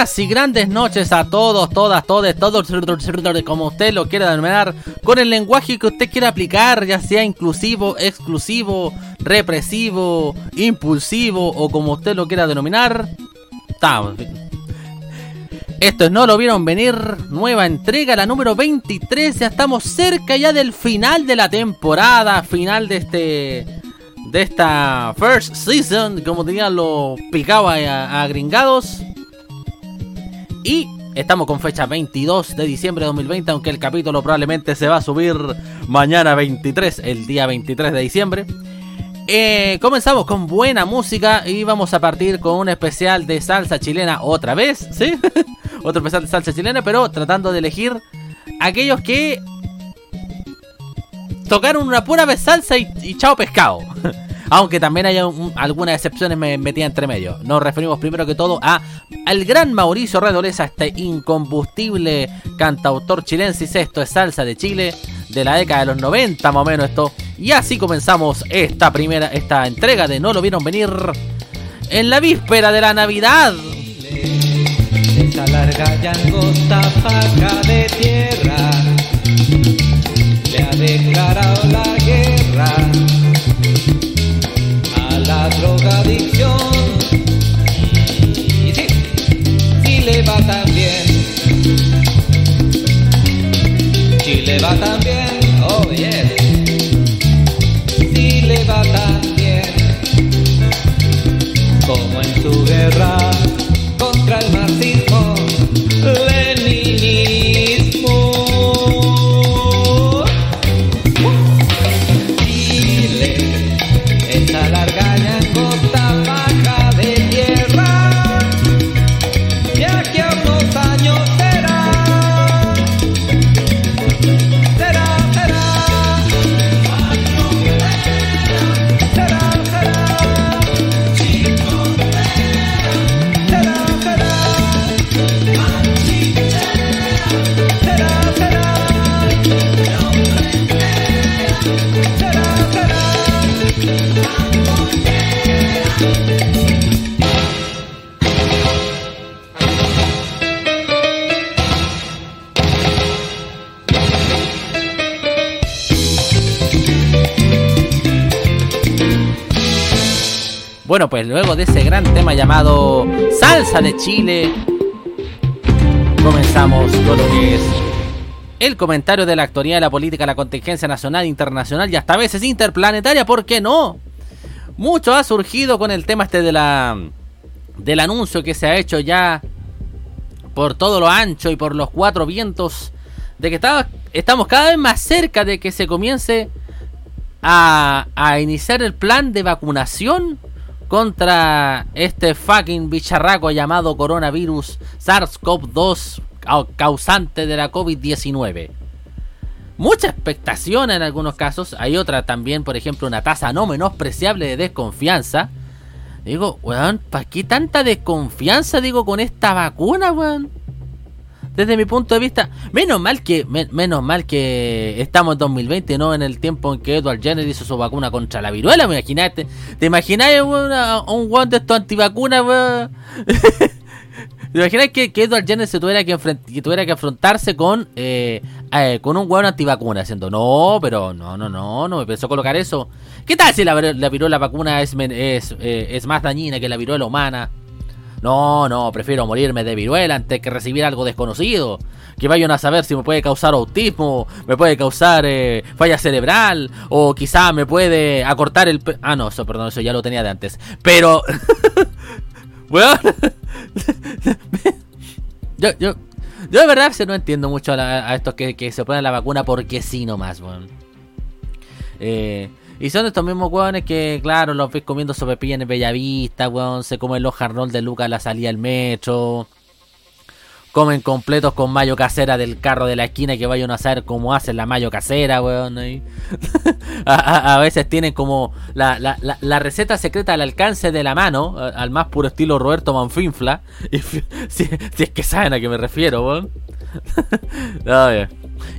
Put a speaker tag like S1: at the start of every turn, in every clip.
S1: Buenas y grandes noches a todos, todas, todos, todos, como usted lo quiera denominar, con el lenguaje que usted quiera aplicar, ya sea inclusivo, exclusivo, represivo, impulsivo o como usted lo quiera denominar. Esto es No lo vieron venir, nueva entrega, la número 23, ya estamos cerca ya del final de la temporada, final de este de esta first season, como tenían los picados agringados. Y estamos con fecha 22 de diciembre de 2020, aunque el capítulo probablemente se va a subir mañana 23, el día 23 de diciembre. Eh, comenzamos con buena música y vamos a partir con un especial de salsa chilena otra vez, ¿sí? Otro especial de salsa chilena, pero tratando de elegir aquellos que tocaron una pura vez salsa y, y chao pescado. Aunque también hay algunas excepciones me metía entre medio. Nos referimos primero que todo a al gran Mauricio Redoleza, este incombustible cantautor chilensis. Esto es salsa de Chile de la década de los 90 más o menos esto. Y así comenzamos esta primera, esta entrega de No lo vieron venir en la víspera de la Navidad.
S2: Esta larga y angosta faja de tierra le ha declarado la guerra
S1: Bueno, pues luego de ese gran tema llamado Salsa de Chile, comenzamos con lo que es el comentario de la actualidad de la política, la contingencia nacional, internacional y hasta a veces interplanetaria, ¿por qué no? Mucho ha surgido con el tema este de la del anuncio que se ha hecho ya por todo lo ancho y por los cuatro vientos de que estamos cada vez más cerca de que se comience a, a iniciar el plan de vacunación contra este fucking bicharraco llamado coronavirus SARS-CoV-2 causante de la COVID-19. Mucha expectación en algunos casos, hay otra también, por ejemplo, una tasa no menospreciable de desconfianza. Digo, weón, ¿para qué tanta desconfianza, digo, con esta vacuna, weón? Desde mi punto de vista, menos mal que menos mal que estamos en 2020, no en el tiempo en que Edward Jenner hizo su vacuna contra la viruela, imagínate. ¿Te imaginas un guan de estos antivacunas? ¿Te imaginas que, Edward Jenner se tuviera que, tuviera que afrontarse con eh, eh, con un weón antivacuna? Haciendo, no, pero no, no, no, no me pensó colocar eso. ¿Qué tal si la, la viruela vacuna es, es, eh, es más dañina que la viruela humana? No, no, prefiero morirme de viruela antes que recibir algo desconocido. Que vayan a saber si me puede causar autismo, me puede causar eh, falla cerebral, o quizá me puede acortar el... Ah, no, eso, perdón, eso ya lo tenía de antes. Pero... bueno, yo, yo, Yo de verdad no entiendo mucho a, estos que, se ponen la vacuna porque sí nomás, weón. Eh, y son estos mismos weones que, claro, los ves comiendo sopepilla en Bellavista, weón. Se comen los jarrón de Lucas a la salida del metro comen completos con mayo casera del carro de la esquina que vayan a saber cómo hacen la mayo casera, weón. a, veces tienen como la, la, la, receta secreta al alcance de la mano, al más puro estilo Roberto Manfinfla. Si, es que saben a qué me refiero, weón.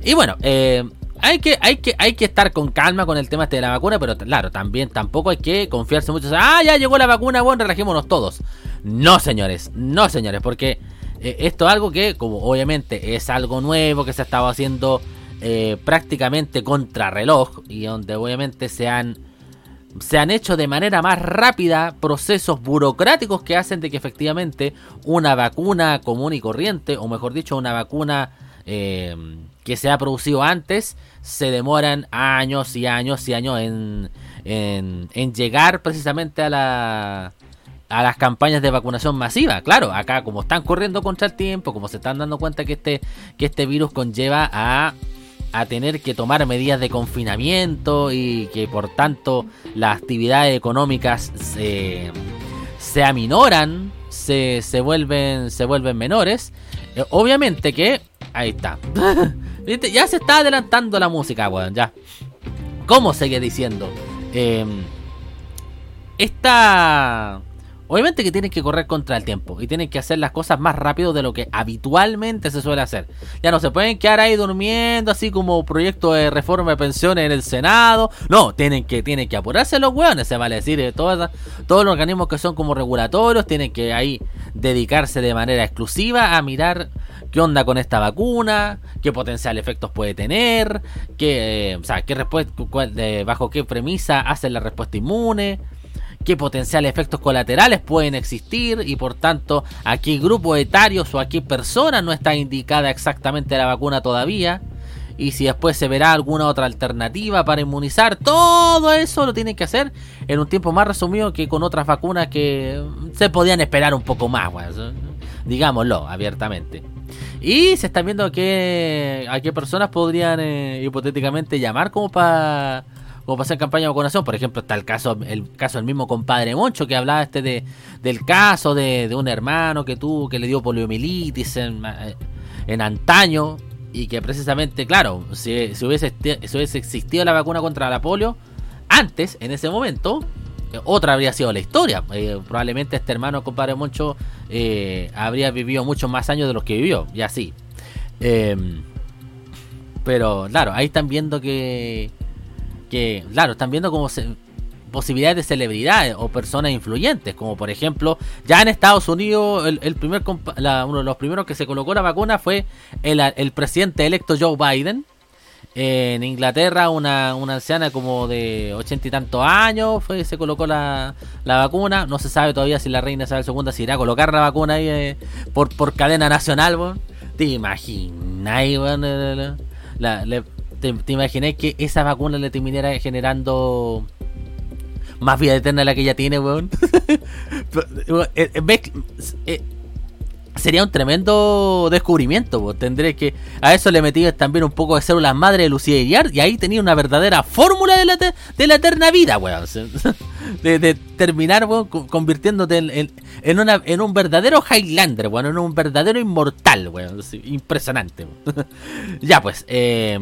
S1: y bueno, eh, hay que, hay, que, hay que estar con calma con el tema este de la vacuna, pero claro, también tampoco hay que confiarse mucho. Ah, ya llegó la vacuna, bueno, relajémonos todos. No, señores, no, señores, porque eh, esto es algo que, como obviamente es algo nuevo que se ha estado haciendo eh, prácticamente contra reloj y donde obviamente se han, se han hecho de manera más rápida procesos burocráticos que hacen de que efectivamente una vacuna común y corriente, o mejor dicho, una vacuna eh, que se ha producido antes, se demoran años y años y años en, en llegar precisamente a la a las campañas de vacunación masiva. Claro, acá como están corriendo contra el tiempo, como se están dando cuenta que este, que este virus conlleva a, a tener que tomar medidas de confinamiento y que por tanto las actividades económicas se, se aminoran, se, se, vuelven, se vuelven menores. Eh, obviamente que... Ahí está. Ya se está adelantando la música, weón, ya. ¿Cómo sigue diciendo? Eh, esta Obviamente que tienen que correr contra el tiempo y tienen que hacer las cosas más rápido de lo que habitualmente se suele hacer. Ya no se pueden quedar ahí durmiendo así como proyecto de reforma de pensiones en el Senado. No, tienen que, tienen que apurarse los hueones, se vale decir. Eh, todos, todos los organismos que son como regulatorios tienen que ahí dedicarse de manera exclusiva a mirar qué onda con esta vacuna, qué potencial efectos puede tener, qué, eh, o sea, qué respuesta, bajo qué premisa hace la respuesta inmune qué potenciales efectos colaterales pueden existir y por tanto a qué grupos etarios o a qué personas no está indicada exactamente la vacuna todavía y si después se verá alguna otra alternativa para inmunizar, todo eso lo tienen que hacer en un tiempo más resumido que con otras vacunas que se podían esperar un poco más, digámoslo abiertamente. Y se están viendo que a qué personas podrían eh, hipotéticamente llamar como para como para hacer campaña de vacunación. Por ejemplo, está el caso, el caso del mismo compadre Moncho que hablaba este de, del caso de, un hermano que tuvo, que le dio poliomielitis en, en antaño. Y que precisamente, claro, si, si, hubiese, si hubiese existido la vacuna contra la polio, antes, en ese momento, eh, otra habría sido la historia. Eh, probablemente este hermano, compadre Moncho, eh, habría vivido muchos más años de los que vivió, y así. Em, pero claro, ahí están viendo que que, claro, están viendo como posibilidades de celebridades o personas influyentes, como por ejemplo, ya en Estados Unidos, el, primer uno de los primeros que se colocó la vacuna fue el, presidente electo Joe Biden. En Inglaterra, una, anciana como de ochenta y tantos años fue, se colocó la, vacuna. No se sabe todavía si la reina Isabel II se irá a colocar la vacuna ahí eh, por, por cadena nacional. ¿Te imaginas? la, ¿Te, te que esa vacuna le terminara generando más vida eterna de la que ella tiene, weón? Sería un tremendo descubrimiento, weón. Tendré que. A eso le metí también un poco de células madre de Lucía Iriar y ahí tenía una verdadera fórmula de la, de la eterna vida, weón. De, terminar, weón, convirtiéndote en, una, en un verdadero Highlander, weón. En un verdadero inmortal, weón. Impresionante, Ya, pues, eh.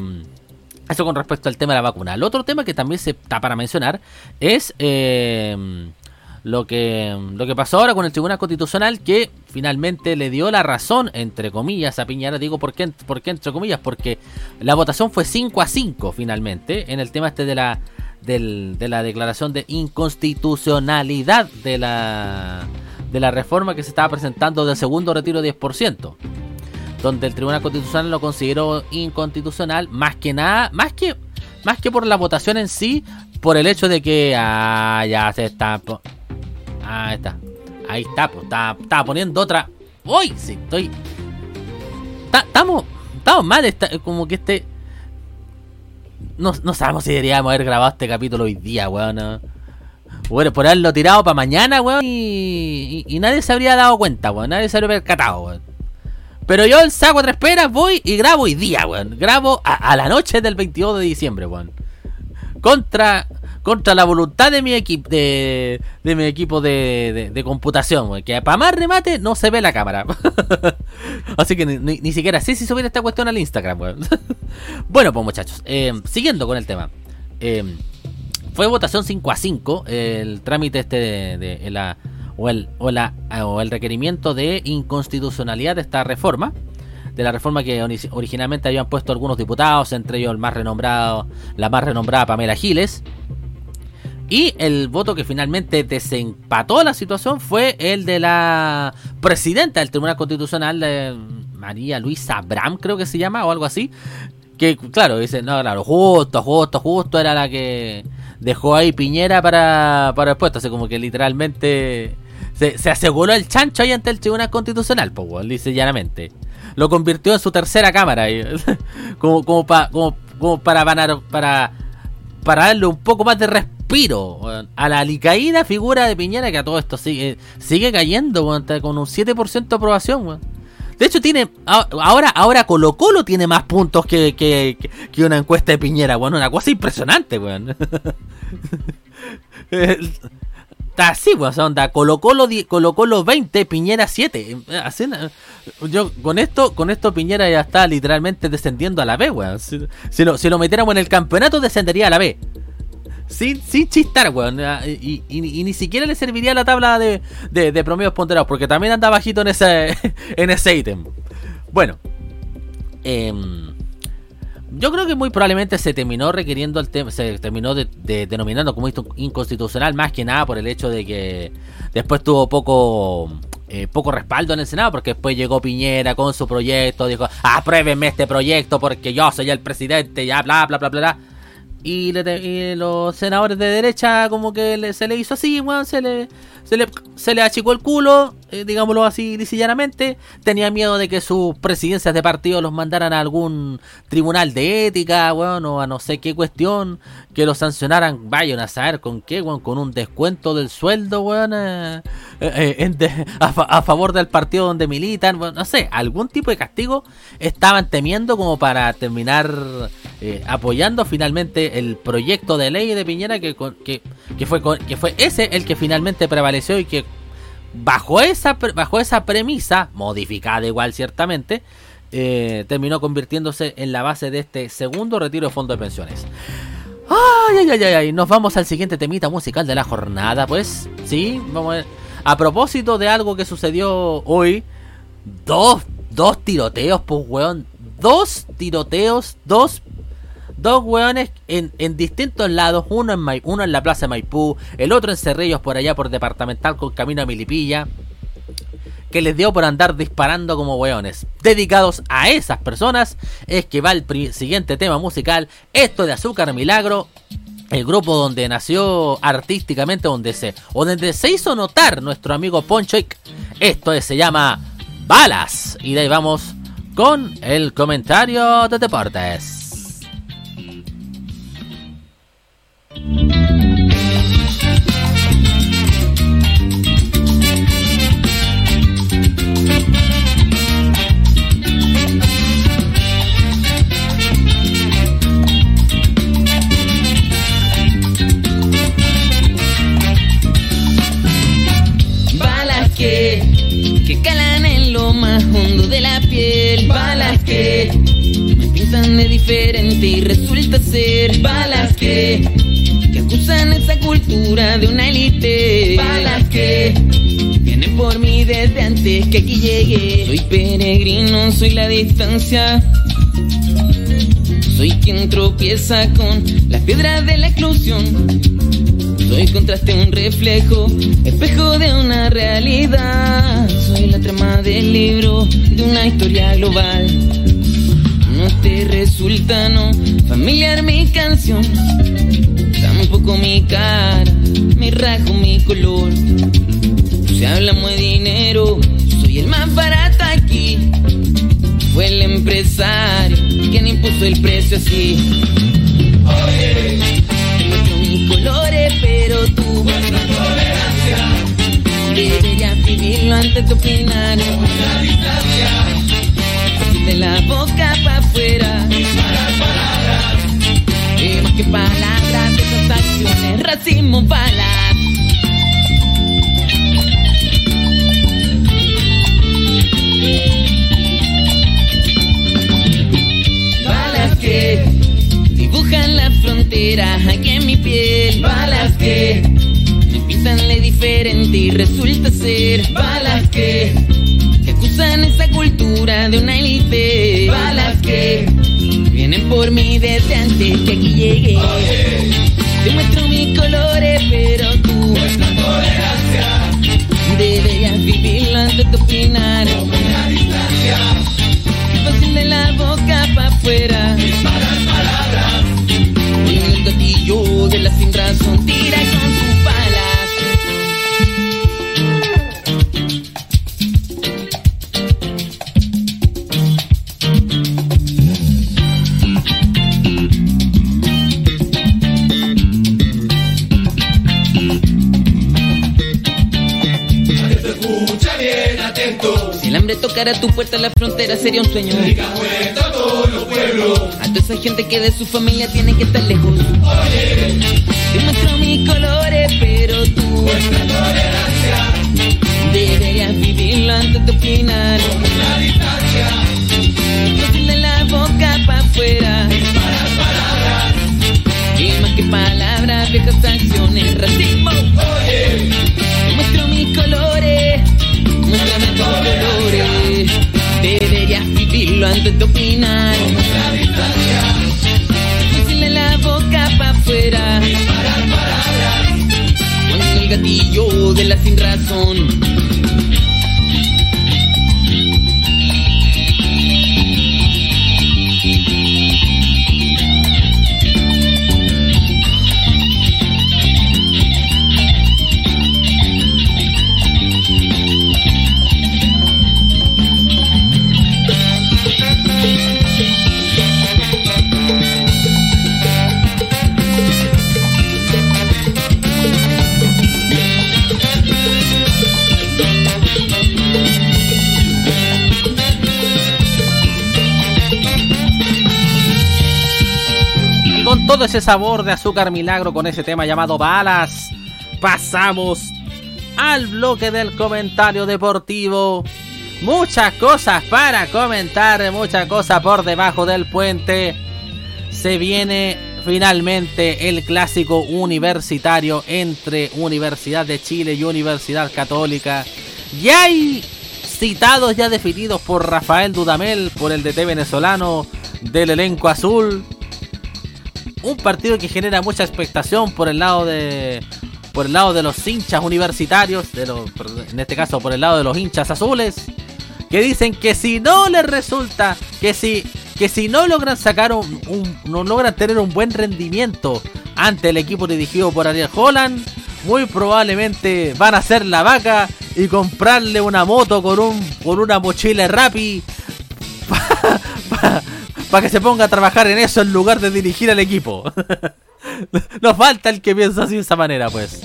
S1: Eso con respecto al tema de la vacuna. El otro tema que también se está para mencionar es eh, lo, que, lo que pasó ahora con el Tribunal Constitucional que finalmente le dio la razón, entre comillas, a Piñera. Digo, ¿por qué, por qué entre comillas? Porque la votación fue 5 a 5 finalmente en el tema este de la, de la declaración de inconstitucionalidad de la, de la reforma que se estaba presentando del segundo retiro 10% donde el Tribunal Constitucional lo consideró inconstitucional, más que nada, más que, más que por la votación en sí, por el hecho de que, ah, ya se está, ah, está, ahí está, pues, estaba poniendo otra, uy, sí, estoy, estamos, estamos mal, está, como que este, no, no sabemos si deberíamos haber grabado este capítulo hoy día, weón, Bueno, por haberlo tirado para mañana, weón, y, y, nadie se habría dado cuenta, weón, nadie se habría percatado, weón. Pero yo el saco a tres peras, voy y grabo hoy día, weón. Grabo a, la noche del 22 de diciembre, weón. Contra, contra la voluntad de mi equipo de, de mi equipo de, de, computación. Que para más remate no se ve la cámara. Así que ni, siquiera sé si subir esta cuestión al Instagram, bueno, pues muchachos, eh, siguiendo con el tema. Eh, fue votación 5 a 5 el trámite este de, la, o, el, o, la, o el requerimiento de inconstitucionalidad de esta reforma de la reforma que originalmente habían puesto algunos diputados, entre ellos el más renombrado, la más renombrada Pamela Giles. Y el voto que finalmente desempató la situación fue el de la presidenta del Tribunal Constitucional, María Luisa Abram, creo que se llama, o algo así. Que, claro, dice, no, claro, justo, justo, justo era la que dejó ahí Piñera para, para el puesto. Así como que literalmente se, aseguró el chancho ahí ante el Tribunal Constitucional, pues, dice llanamente. Lo convirtió en su tercera cámara, como, como, como, para, para, para, para darle un poco más de respiro a la alicaída figura de Piñera que a todo esto sigue, sigue cayendo con un 7% de aprobación. De hecho, tiene. Ahora, ahora Colo Colo tiene más puntos que, que, una encuesta de Piñera, una cosa impresionante, weón. Está así, o onda, Colo Colo, Colo Colo 20, Piñera 7. yo, con esto, con esto Piñera ya está literalmente descendiendo a la B, weón. Si, lo, si metiéramos en el campeonato, descendería a la B. Sin, sin chistar, weón. Y, ni siquiera le serviría la tabla de, de, promedios ponderados, porque también anda bajito en ese, en ese ítem. Bueno, em, yo creo que muy probablemente se terminó requiriendo el tema, se terminó de, denominando como inconstitucional, más que nada por el hecho de que después tuvo poco. Eh, poco respaldo en el Senado, porque después llegó Piñera con su proyecto, dijo, apruébenme este proyecto porque yo soy el presidente, ya, bla, bla, bla, bla, bla. Y, los senadores de derecha como que se le hizo así, weón, se le, se le, se le achicó el culo, eh, digámoslo así lisillanamente. Tenía miedo de que sus presidencias de partido los mandaran a algún tribunal de ética, weón, o a no sé qué cuestión, que los sancionaran, vayan a saber con qué, weón, con un descuento del sueldo, weón, eh, eh, a, favor del partido donde militan, no sé, algún tipo de castigo estaban temiendo como para terminar apoyando finalmente el proyecto de ley de Piñera que, que, que, fue, que fue ese el que finalmente prevaleció y que bajo esa, bajo esa premisa, modificada igual ciertamente, eh, terminó convirtiéndose en la base de este segundo retiro de fondo de pensiones. Ay, ay, ay, ay, nos vamos al siguiente temita musical de la jornada, pues. Sí, vamos a A propósito de algo que sucedió hoy, dos, dos tiroteos, pues, weón. Dos tiroteos, dos Dos hueones en, distintos lados, uno en, uno en la plaza de Maipú, el otro en Cerrillos por allá por departamental con camino a Milipilla, que les dio por andar disparando como hueones. Dedicados a esas personas es que va el siguiente tema musical, esto de Azúcar Milagro, el grupo donde nació artísticamente, donde se, o donde se hizo notar nuestro amigo Ponchoik. Esto se llama Balas. Y de ahí vamos con el comentario de deportes.
S3: Balas más hondo de la piel. Balas que me pintan de diferente y resulta ser balas que acusan esa cultura de una élite. Balas que vienen por mí desde antes que aquí llegué. Soy peregrino, soy la distancia. Soy quien tropieza con las piedras de la exclusión. Soy contraste, un reflejo, espejo de una realidad. Soy la trama del libro de una historia global. No te resulta no familiar mi canción Tampoco mi cara, mi rasgo, mi color. Si hablamos de dinero, soy el más barato aquí. Fue el empresario quien impuso el precio así. Colores, pero tú muestra tolerancia. Deberías vivirlo antes de opinar. La distancia. de la boca para afuera. Y más que palabras, de esas acciones, racismo, balas. Balas que dibujan la aquí en mi piel. Balas que me pintan de diferente y resulta ser. Balas que que acusan esa cultura de una élite. Balas que vienen por mí desde antes que aquí llegué. Te muestro mis colores, pero tú deberías vivirlo antes opinar. Tocara tu puerta, la frontera sería un sueño.
S4: A todos los pueblos.
S3: A toda esa gente que de su familia tiene que estar lejos. Te muestro mis colores, pero tú deberías vivirlo antes de opinar. Fácil de la boca para afuera. Y más que palabras, viejas acciones, racismo. Vivirlo antes de opinar. De la boca para afuera. Cuando el gatillo de la sin razón.
S1: Todo ese sabor de azúcar milagro con ese tema llamado balas, pasamos al bloque del comentario deportivo. Muchas cosas para comentar, muchas cosas por debajo del puente. Se viene finalmente el clásico universitario entre Universidad de Chile y Universidad Católica. Y hay citados ya definidos por Rafael Dudamel, por el DT venezolano del elenco azul un partido que genera mucha expectación por el lado de por el lado de los hinchas universitarios, de los, en este caso por el lado de los hinchas azules, que dicen que si no les resulta, que si que si no logran sacar un, no logran tener un buen rendimiento ante el equipo dirigido por Ariel Holland, muy probablemente van a hacer la vaca y comprarle una moto con un con una mochila Rappi para que se ponga a trabajar en eso en lugar de dirigir al equipo. Nos falta el que piensa así de esa manera, pues.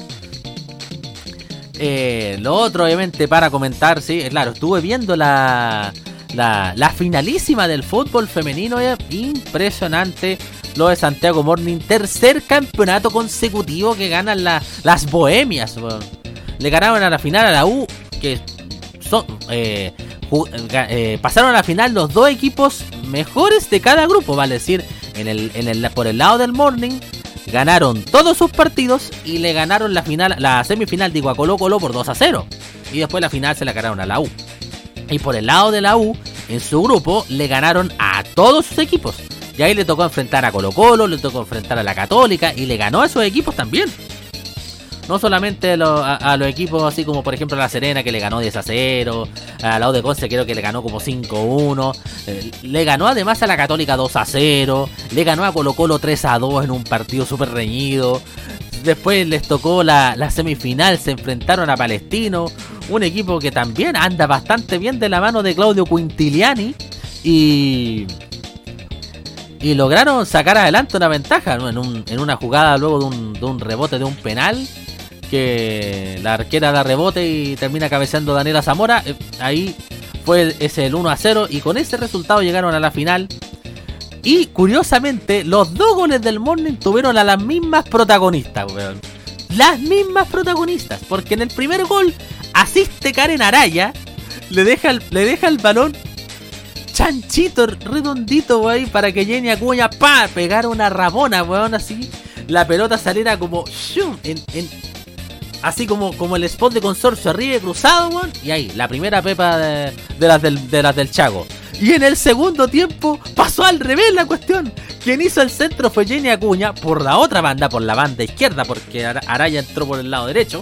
S1: Eh, lo otro, obviamente, para comentar, sí, eh, claro, estuve viendo la, la, la finalísima del fútbol femenino, eh, impresionante. Lo de Santiago Morning, tercer campeonato consecutivo que ganan la- las bohemias. Le ganaron a la final a la U, que son, eh, eh, pasaron a la final los dos equipos mejores de cada grupo, vale decir, en el, en el, por el lado del Morning ganaron todos sus partidos y le ganaron la final, la semifinal digo a Colo Colo por 2 a 0 y después la final se la ganaron a la U. Y por el lado de la U, en su grupo le ganaron a todos sus equipos. Y ahí le tocó enfrentar a Colo Colo, le tocó enfrentar a la Católica y le ganó a esos equipos también. No solamente a, a los equipos así como por ejemplo La Serena que le ganó 10 a 0, a la de Conce creo que le ganó como 5 a 1, eh, le ganó además a la Católica 2 a 0, le ganó a Colo Colo 3 a 2 en un partido súper reñido. Después les tocó la, la semifinal, se enfrentaron a Palestino, un equipo que también anda bastante bien de la mano de Claudio Quintiliani y y lograron sacar adelante una ventaja en, un- en una jugada luego de un, de un rebote de un penal que la arquera da rebote y termina cabeceando Daniela Zamora. Eh, ahí Fue ese el 1 a 0 y con ese resultado llegaron a la final. Y curiosamente, los dos goles del Morning tuvieron a las mismas protagonistas, weón. Las mismas protagonistas. Porque en el primer gol asiste Karen Araya. Le deja el, le deja el balón chanchito, redondito, weón. Para que Jenny Acuña, pa, pegara una rabona, weón, así. La pelota saliera como, en, así como, como el spot de consorcio arriba y cruzado. Y ahí, la primera pepa de, de las del, de las del Chago. Y en el segundo tiempo pasó al revés la cuestión. Quien hizo el centro fue Jenny Acuña por la otra banda, por la banda izquierda, porque Ara- Araya entró por el lado derecho.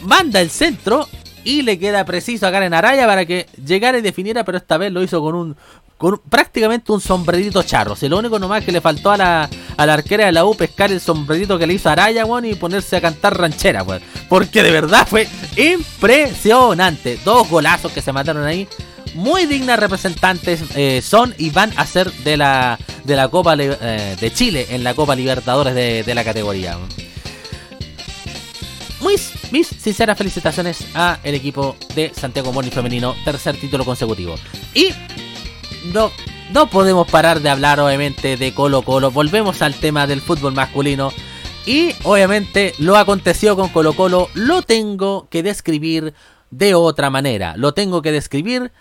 S1: Manda el centro y le queda preciso a Karen Araya para que llegara y definiera, pero esta vez lo hizo con un con prácticamente un sombrerito charro. Si lo único nomás que le faltó a la, a la arquera de la U pescar el sombrerito que le hizo Araya, weón, y ponerse a cantar ranchera, weón. Porque de verdad fue impresionante. Dos golazos que se mataron ahí. Muy dignas representantes eh, son y van a ser de la, de la Copa eh, de Chile en la Copa Libertadores de, de la categoría. Muy, mis sinceras felicitaciones a el equipo de Santiago Morning Femenino, tercer título consecutivo. Y no, no podemos parar de hablar obviamente de Colo Colo. Volvemos al tema del fútbol masculino. Y obviamente lo acontecido con Colo Colo lo tengo que describir de otra manera. Lo tengo que describir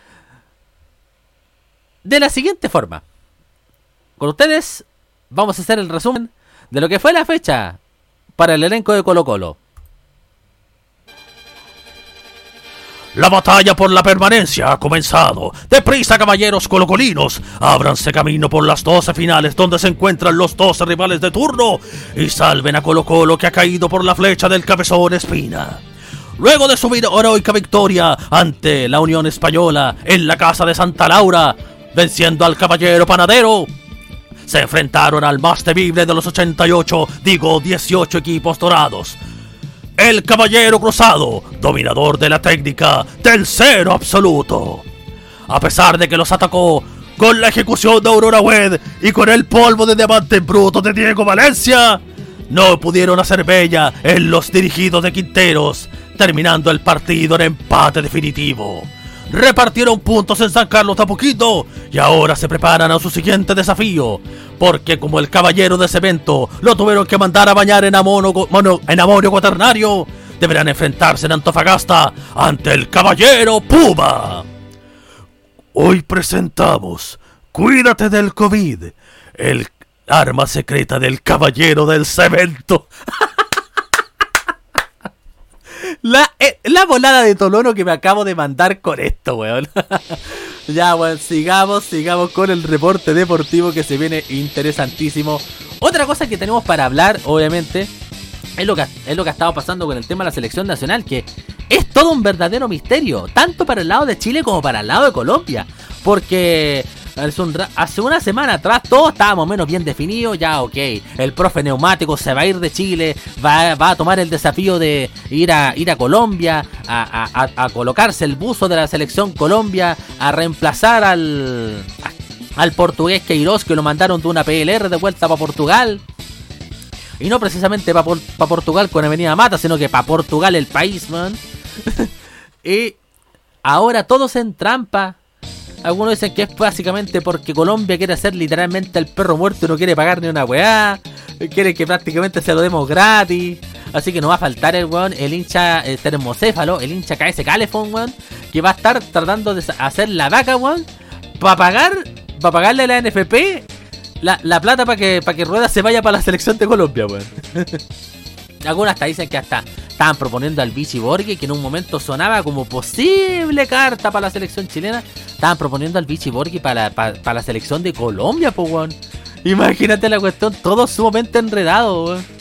S1: de la siguiente forma. Con ustedes vamos a hacer el resumen de lo que fue la fecha para el elenco de Colo Colo.
S5: La batalla por la permanencia ha comenzado. Deprisa, caballeros colocolinos. Ábranse camino por las 12 finales donde se encuentran los 12 rivales de turno y salven a Colo Colo que ha caído por la flecha del cabezón Espina. Luego de su heroica victoria ante la Unión Española en la casa de Santa Laura, venciendo al caballero panadero, se enfrentaron al más temible de los 88, digo 18 equipos dorados. El Caballero Cruzado, dominador de la técnica del absoluto. A pesar de que los atacó con la ejecución de Aurora Wed y con el polvo de diamante bruto de Diego Valencia, no pudieron hacer bella en los dirigidos de Quinteros, terminando el partido en empate definitivo. Repartieron puntos en San Carlos poquito y ahora se preparan a su siguiente desafío, porque como el caballero de cemento lo tuvieron que mandar a bañar en, amono, amonio cuaternario, deberán enfrentarse en Antofagasta ante el caballero Puma. Hoy presentamos Cuídate del COVID, el arma secreta del caballero del cemento.
S1: La, eh, la volada de Tolono que me acabo de mandar con esto, weón. ya, weón, sigamos, sigamos con el reporte deportivo que se viene interesantísimo. Otra cosa que tenemos para hablar, obviamente, es lo que, es lo que ha estado pasando con el tema de la selección nacional, que es todo un verdadero misterio, tanto para el lado de Chile como para el lado de Colombia. Porque hace, una semana atrás todo estaba más o menos bien definido, ya ok, el profe neumático se va a ir de Chile, va, a tomar el desafío de ir a, ir a Colombia, a, colocarse el buzo de la selección Colombia, a reemplazar al, al portugués Queiroz que lo mandaron de una PLR de vuelta para Portugal. Y no precisamente para Portugal con Avenida Mata, sino que para Portugal el país, man. y ahora todo se entrampa. Algunos dicen que es básicamente porque Colombia quiere hacer literalmente el perro muerto y no quiere pagar ni una weá. Quiere que prácticamente se lo demos gratis. Así que no va a faltar el weón, el hincha eh, termocéfalo, el hincha KS Calefón, weón. Que va a estar tratando de hacer la vaca, weón. Para pagar, para pagarle a la NFP la, la plata para que, para que Rueda se vaya para la selección de Colombia, weón. Algunos hasta dicen que hasta estaban proponiendo al Vichy Borghi, que en un momento sonaba como posible carta para la selección chilena. Estaban proponiendo al Vichy Borghi para, para, para la selección de Colombia, pues, weón. Imagínate la cuestión, todo sumamente enredado, weón.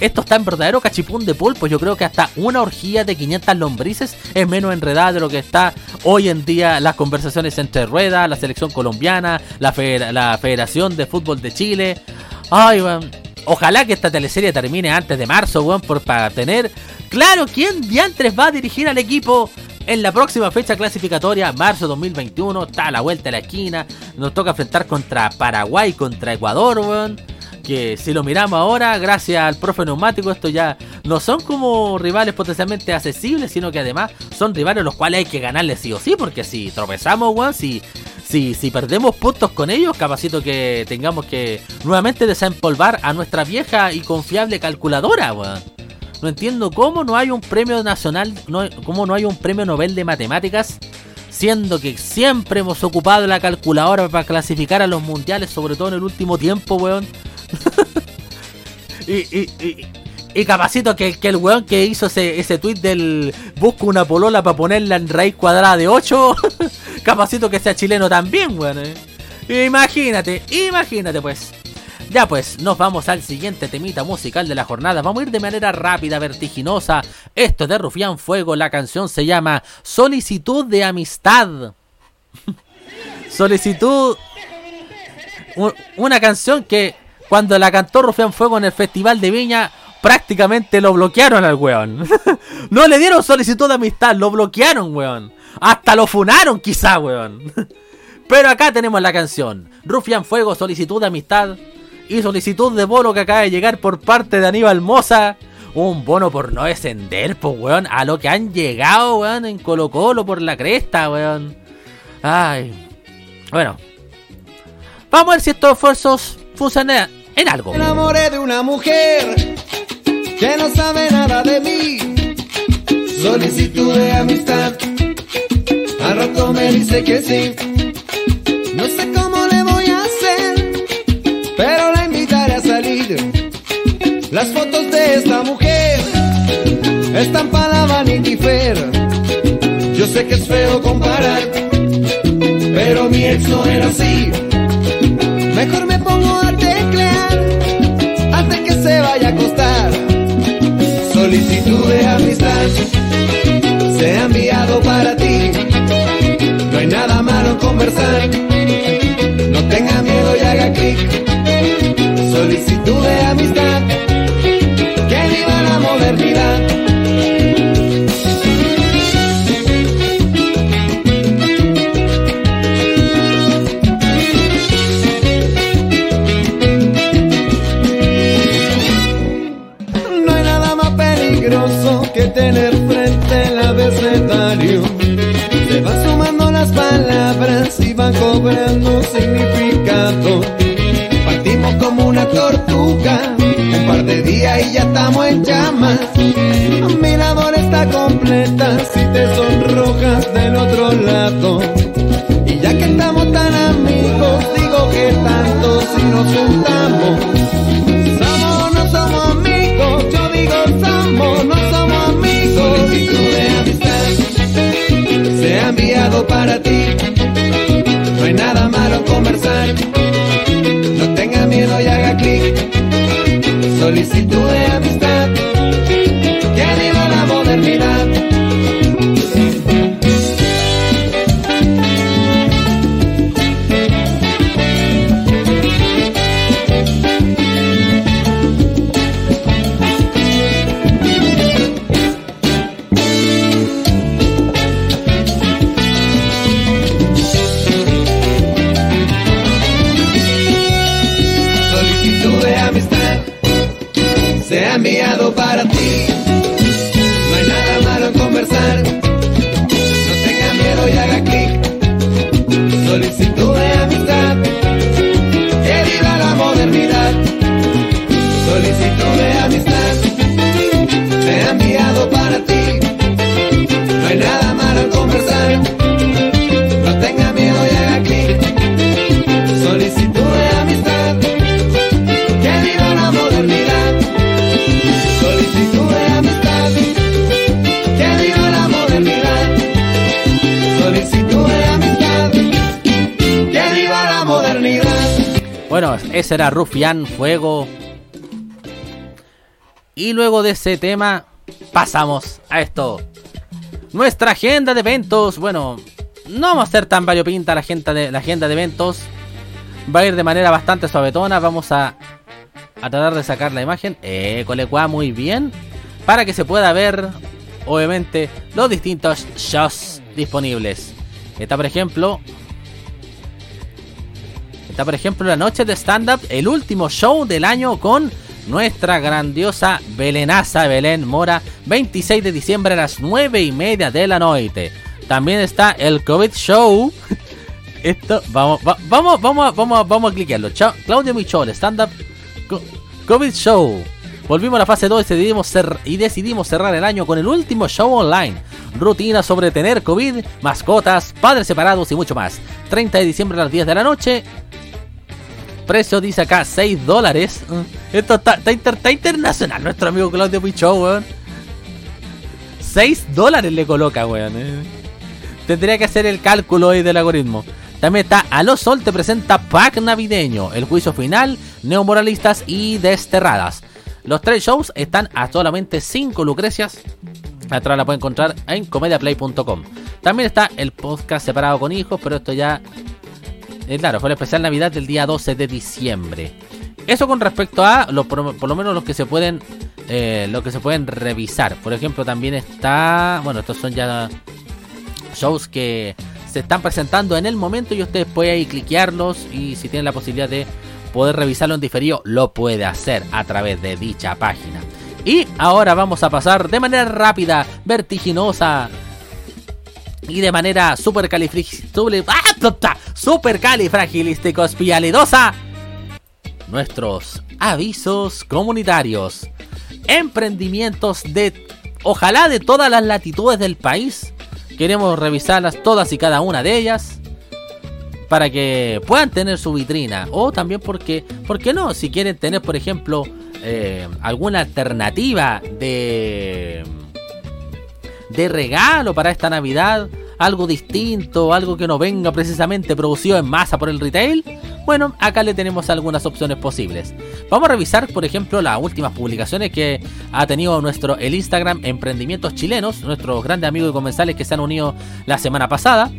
S1: Esto está en verdadero cachipún de pulpo. Yo creo que hasta una orgía de 500 lombrices es menos enredada de lo que está hoy en día las conversaciones entre Rueda, la selección colombiana, la, la Federación de Fútbol de Chile. Ay, weón. Ojalá que esta teleserie termine antes de marzo, weón, por, para tener claro quién diantres va a dirigir al equipo en la próxima fecha clasificatoria, marzo 2021. Está a la vuelta de la esquina. Nos toca enfrentar contra Paraguay, contra Ecuador, weón. Que si lo miramos ahora, gracias al profe neumático, esto ya no son como rivales potencialmente accesibles, sino que además son rivales los cuales hay que ganarles sí o sí, porque si tropezamos, weón, si, si, si perdemos puntos con ellos, capacito que tengamos que nuevamente desempolvar a nuestra vieja y confiable calculadora, weón. No entiendo cómo no hay un premio nacional, no, cómo no hay un premio Nobel de Matemáticas, siendo que siempre hemos ocupado la calculadora para clasificar a los mundiales, sobre todo en el último tiempo, weón. Y, capacito que, que, el weón que hizo ese, ese tweet del busco una polola para ponerla en raíz cuadrada de 8, capacito que sea chileno también, weón. Eh. Imagínate, imagínate pues. Ya pues, nos vamos al siguiente temita musical de la jornada. Vamos a ir de manera rápida, vertiginosa. Esto es de Rufián Fuego. La canción se llama Solicitud de Amistad. Solicitud. Una canción que cuando la cantó Rufián Fuego en el Festival de Viña, prácticamente lo bloquearon al weón. no le dieron solicitud de amistad, lo bloquearon, weón. Hasta lo funaron, quizá, weón. Pero acá tenemos la canción. Rufián Fuego, solicitud de amistad y solicitud de bono que acaba de llegar por parte de Aníbal Moza. Un bono por no descender, pues, weón. A lo que han llegado, weón, en Colo Colo por la cresta, weón. Ay. Bueno. Vamos a ver si estos esfuerzos funcionan en algo.
S4: Me enamoré de una mujer que no sabe nada de mí. Solicitud de amistad. Al rato me dice que sí. No sé cómo le voy a hacer, pero la invitaré a salir. Las fotos de esta mujer están para Vanity Fair. Yo sé que es feo comparar, pero mi ex no era así. Solicitud de amistad se ha enviado para ti. No hay nada malo en conversar.
S1: Rufián Fuego. Y luego de ese tema, pasamos a esto. Nuestra agenda de eventos. Bueno, no vamos a ser tan variopinta la agenda de, la agenda de eventos. Va a ir de manera bastante suavetona. Vamos a, a tratar de sacar la imagen. Eh, colecua muy bien. Para que se pueda ver, obviamente, los distintos shows disponibles. Está, por ejemplo, Está, por ejemplo, la noche de stand-up, el último show del año con nuestra grandiosa Belenaza Belén Mora, 26 de diciembre a las 9 y media de la noche. También está el COVID Show. Esto, vamos, vamos, vamos, vamos, vamos a cliquearlo. Chao, Claudio Michol, stand-up COVID Show. Volvimos a la fase 2 y decidimos, y decidimos cerrar el año con el último show online. Rutina sobre tener COVID, mascotas, padres separados y mucho más. 30 de diciembre a las 10 de la noche. Precio dice acá 6 dólares. Mm. Esto está, está, internacional nuestro amigo Claudio Pichot, weón. 6 dólares le coloca, weón. Eh. Tendría que hacer el cálculo ahí del algoritmo. También está Aló Sol te presenta Pack Navideño, el juicio final, neomoralistas y desterradas. Los tres shows están a solamente 5 lucrecias. Atrás la pueden encontrar en comediaplay.com. También está el podcast separado con hijos, pero esto ya. Eh, claro, fue el especial Navidad del día 12 de diciembre. Eso con respecto a por, lo menos los que se pueden. Eh, lo que se pueden revisar. Por ejemplo, también está. Bueno, estos son ya shows que se están presentando en el momento y ustedes pueden ahí cliquearlos y si tienen la posibilidad de poder revisarlo en diferido, lo puede hacer a través de dicha página. Y ahora vamos a pasar de manera rápida, vertiginosa y de manera ¡Ah! super califragilístico espialidosa nuestros avisos comunitarios. Emprendimientos de ojalá de todas las latitudes del país. Queremos revisarlas todas y cada una de ellas para que puedan tener su vitrina. O también porque, ¿por qué no? Si quieren tener, por ejemplo, eh, alguna alternativa de, de regalo para esta Navidad, algo distinto, algo que no venga precisamente producido en masa por el retail, bueno, acá le tenemos algunas opciones posibles. Vamos a revisar, por ejemplo, las últimas publicaciones que ha tenido nuestro el Instagram Emprendimientos Chilenos, nuestros grandes amigos y comensales que se han unido la semana pasada.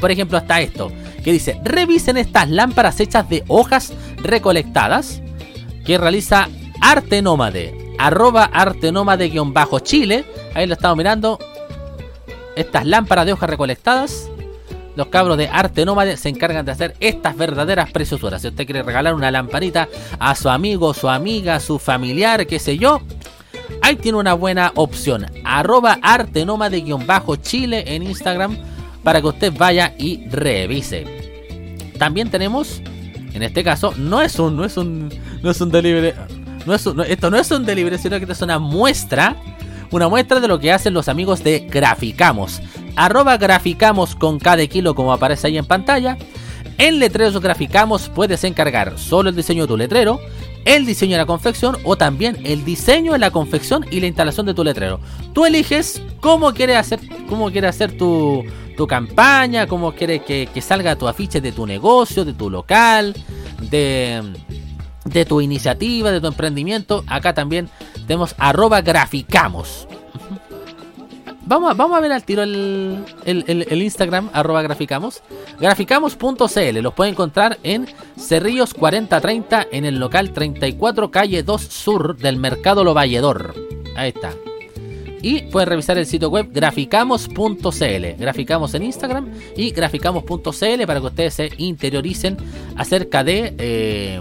S1: Por ejemplo, hasta esto que dice, revisen estas lámparas hechas de hojas recolectadas que realiza Arte Nómade, arroba Arte Nómade-Chile, ahí lo estamos mirando, estas lámparas de hojas recolectadas, los cabros de Arte Nómade se encargan de hacer estas verdaderas preciosuras. Si usted quiere regalar una lamparita a su amigo, su amiga, su familiar, qué sé yo, ahí tiene una buena opción. Arroba Arte Nómade-Chile en Instagram para que usted vaya y revise. También tenemos, en este caso, no es un, no es un, no es un delivery, no es esto no es un delivery, sino que es una muestra, una muestra de lo que hacen los amigos de Graficamos. Arroba Graficamos con cada kilo como aparece ahí en pantalla. En Letreros Graficamos puedes encargar solo el diseño de tu letrero, el diseño de la confección o también el diseño de la confección y la instalación de tu letrero. Tú eliges cómo quieres hacer, cómo quieres hacer tu, tu campaña, cómo quieres que, salga tu afiche de tu negocio, de tu local, de, de tu iniciativa, de tu emprendimiento. Acá también tenemos arroba graficamos. Vamos a, vamos a ver al tiro el, el, Instagram, arroba graficamos. Graficamos.cl, los pueden encontrar en Cerrillos 4030 en el local 34 calle 2 Sur del Mercado Lo Valledor. Ahí está. Y pueden revisar el sitio web graficamos.cl. Graficamos en Instagram y graficamos.cl para que ustedes se interioricen acerca de eh,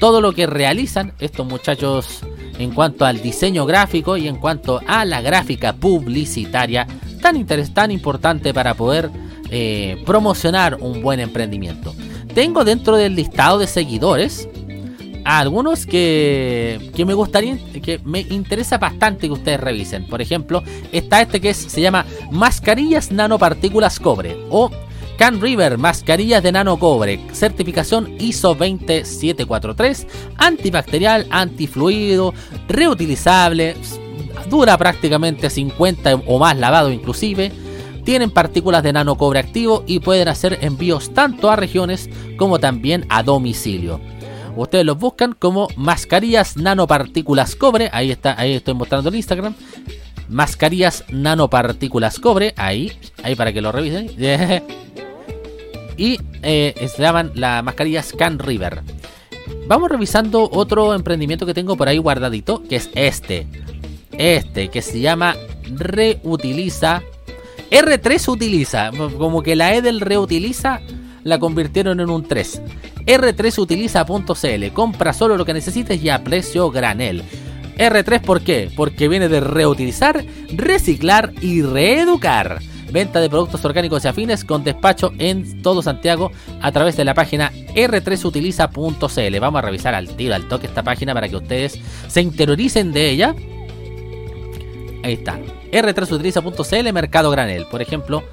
S1: todo lo que realizan estos muchachos en cuanto al diseño gráfico y en cuanto a la gráfica publicitaria tan, tan importante para poder eh, promocionar un buen emprendimiento. Tengo dentro del listado de seguidores algunos que, que me gustaría, que me interesa bastante que ustedes revisen. Por ejemplo, está este que se llama Mascarillas Nanopartículas Cobre o Can River Mascarillas de Nano Cobre, certificación ISO 20743, antibacterial, antifluido, reutilizable, dura prácticamente 50 o más lavado inclusive. Tienen partículas de nano cobre activo y pueden hacer envíos tanto a regiones como también a domicilio. Ustedes los buscan como mascarillas nanopartículas cobre. Ahí está, ahí estoy mostrando el Instagram. Mascarillas nanopartículas cobre. Ahí, ahí para que lo revisen. y eh, se llaman las mascarillas Can River. Vamos revisando otro emprendimiento que tengo por ahí guardadito, que es este. Este, que se llama Reutiliza. R3 utiliza. Como que la E del reutiliza la convirtieron en un 3. R3utiliza.cl, compra solo lo que necesites y a precio granel. R3 ¿por qué? Porque viene de reutilizar, reciclar y reeducar. Venta de productos orgánicos y afines con despacho en todo Santiago a través de la página r3utiliza.cl. Vamos a revisar al tiro, al toque esta página para que ustedes se interioricen de ella. Ahí está. r3utiliza.cl Mercado Granel. Por ejemplo,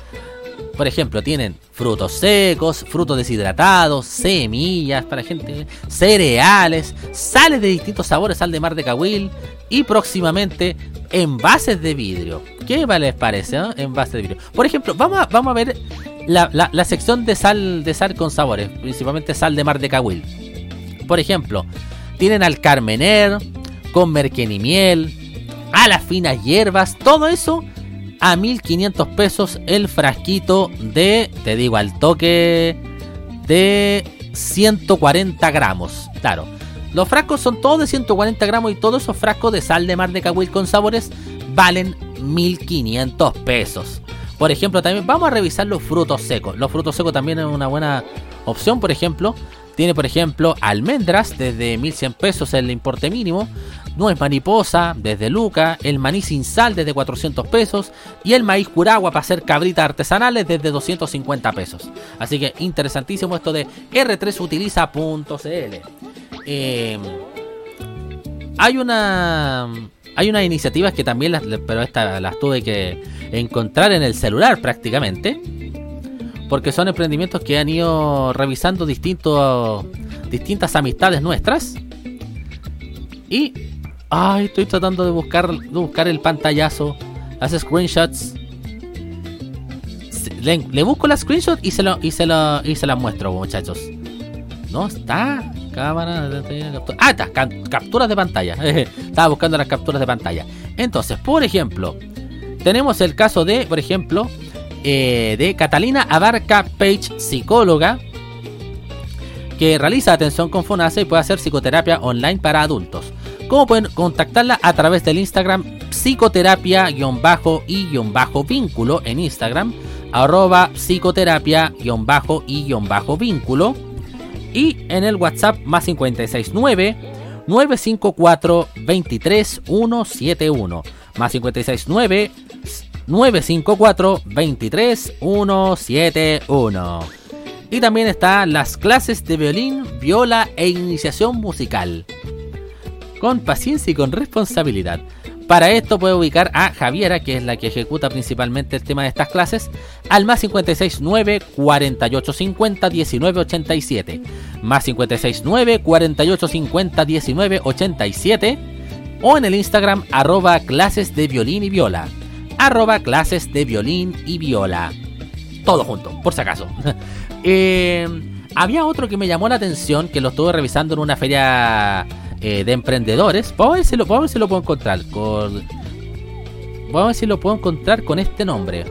S1: por ejemplo, tienen frutos secos, frutos deshidratados, semillas para gente, cereales, sales de distintos sabores, sal de mar de cahuil y próximamente envases de vidrio. ¿Qué les parece? Eh? Envases de vidrio. Por ejemplo, vamos a, vamos a ver la, sección de sal de sal con sabores, principalmente sal de mar de cahuil. Por ejemplo, tienen al carmener, con merquenimiel, a las finas hierbas, todo eso a 1500 pesos el frasquito de, te digo al toque, de 140 gramos. Claro, los frascos son todos de 140 gramos y todos esos frascos de sal de mar de cahuil con sabores valen 1500 pesos. Por ejemplo, también vamos a revisar los frutos secos. Los frutos secos también es una buena opción, por ejemplo. Tiene, por ejemplo, almendras desde 1100 pesos el importe mínimo, nuez mariposa desde Luca, el maní sin sal desde 400 pesos y el maíz curagua para hacer cabritas artesanales desde 250 pesos. Así que interesantísimo esto de r3utiliza.cl. Em, hay una hay unas iniciativas que también las, pero estas las tuve que encontrar en el celular prácticamente porque son emprendimientos que han ido revisando distintos, distintas amistades nuestras. Y ay, estoy tratando de buscar, buscar el pantallazo, las screenshots. Le, busco las screenshots y se lo y se lo y se las muestro, muchachos. No está. Cámara, ah, está, capturas de pantalla. Estaba buscando las capturas de pantalla. Entonces, por ejemplo, tenemos el caso de, por ejemplo, eh, de Catalina Abarca Page, psicóloga, que realiza atención con FONASA y puede hacer psicoterapia online para adultos. ¿Cómo pueden contactarla? A través del Instagram psicoterapia-y-vínculo en Instagram, arroba psicoterapia-y-vínculo y en el WhatsApp más 569 954 23171 más 569 954 23171. Y también están las clases de violín, viola e iniciación musical. Con paciencia y con responsabilidad. Para esto puede ubicar a Javiera, que es la que ejecuta principalmente el tema de estas clases, al más 569 4850 1987. Más 569 4850 1987. O en el Instagram arroba clases de violín y viola arroba clases de violín y viola. Todo junto, por si acaso. Eh, había otro que me llamó la atención, que lo estuve revisando en una feria eh, de emprendedores. Vamos a, ver si lo, vamos a ver si lo puedo encontrar. Con, vamos a ver si lo puedo encontrar con este nombre.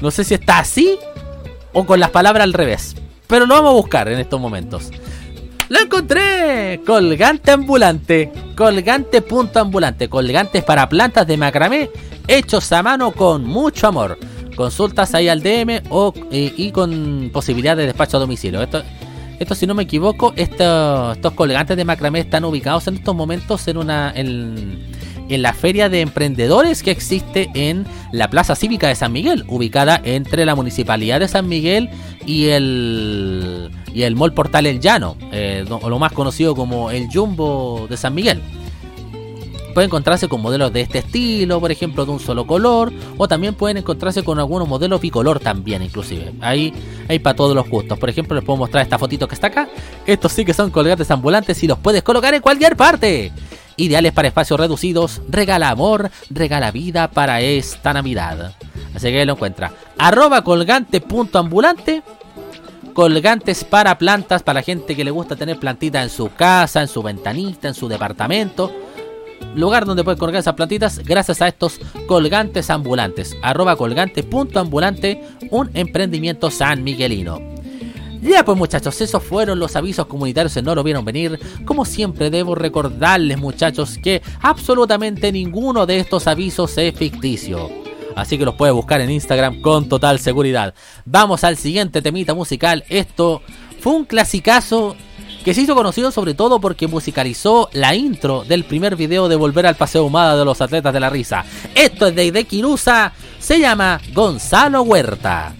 S1: No sé si está así o con las palabras al revés. Pero lo vamos a buscar en estos momentos. ¡Lo encontré! Colgante ambulante. Colgante punto ambulante. Colgantes para plantas de macramé hechos a mano con mucho amor. Consultas ahí al DM o, eh, y con posibilidad de despacho a domicilio. Esto, esto si no me equivoco, estos, estos colgantes de macramé están ubicados en estos momentos en una en, en la feria de emprendedores que existe en la Plaza Cívica de San Miguel, ubicada entre la Municipalidad de San Miguel y el y el Mall Portal El Llano, eh, lo más conocido como el Jumbo de San Miguel puede encontrarse con modelos de este estilo, por ejemplo, de un solo color, o también pueden encontrarse con algunos modelos bicolor también, inclusive. Ahí hay para todos los gustos. Por ejemplo, les puedo mostrar esta fotito que está acá. Estos sí que son colgantes ambulantes y los puedes colocar en cualquier parte. Ideales para espacios reducidos, regala amor, regala vida para esta Navidad. Así que lo encuentra. Arroba colgante.ambulante colgantes para plantas, para la gente que le gusta tener plantitas en su casa, en su ventanita, en su departamento lugar donde puedes colgar esas plantitas gracias a estos colgantes ambulantes. Arroba colgante.ambulante, un emprendimiento san miguelino. Ya pues muchachos, esos fueron los avisos comunitarios que no lo vieron venir. Como siempre debo recordarles muchachos que absolutamente ninguno de estos avisos es ficticio.
S6: Así que los puede buscar en Instagram con total seguridad. Vamos al siguiente temita musical. Esto fue un clasicazo que se hizo conocido sobre todo porque musicalizó la intro del primer video de Volver al Paseo Humada de los Atletas de la Risa. Esto es de Ide se llama Gonzalo Huerta.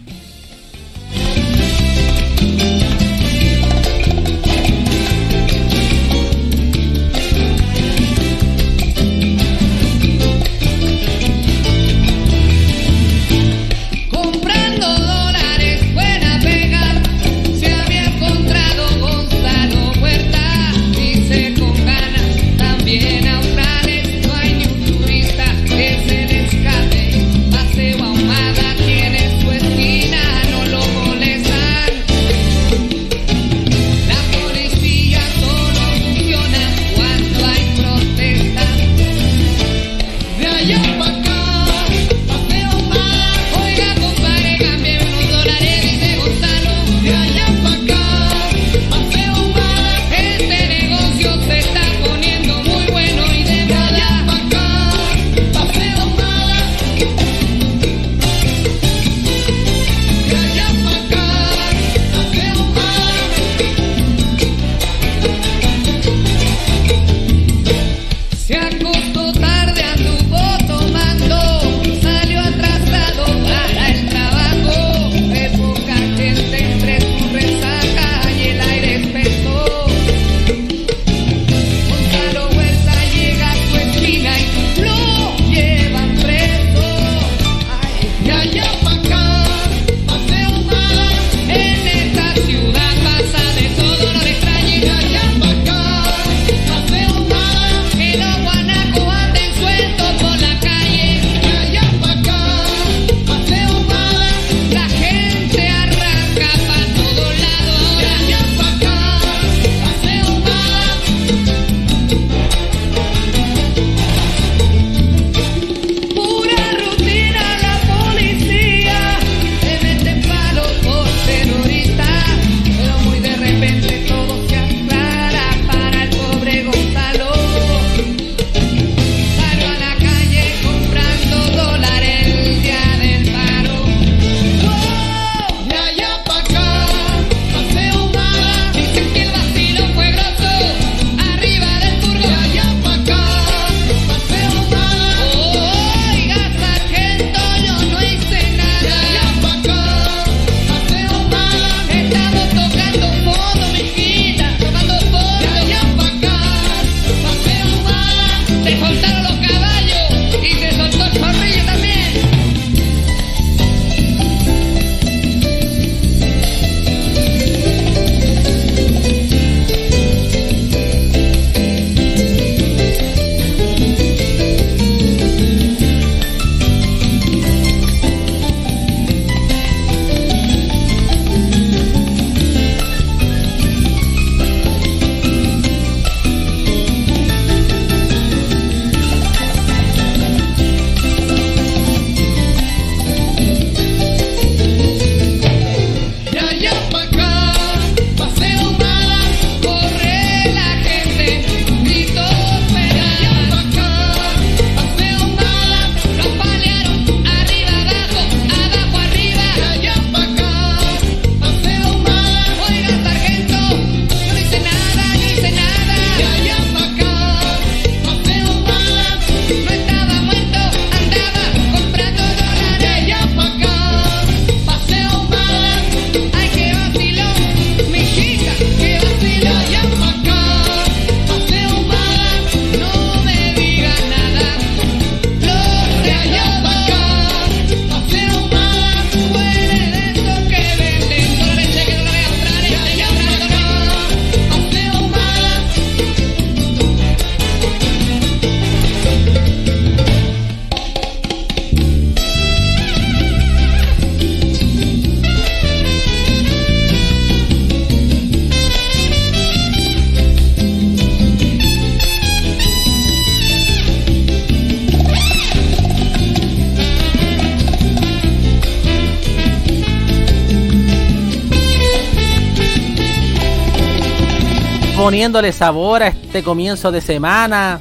S6: Poniéndole sabor a este comienzo de semana.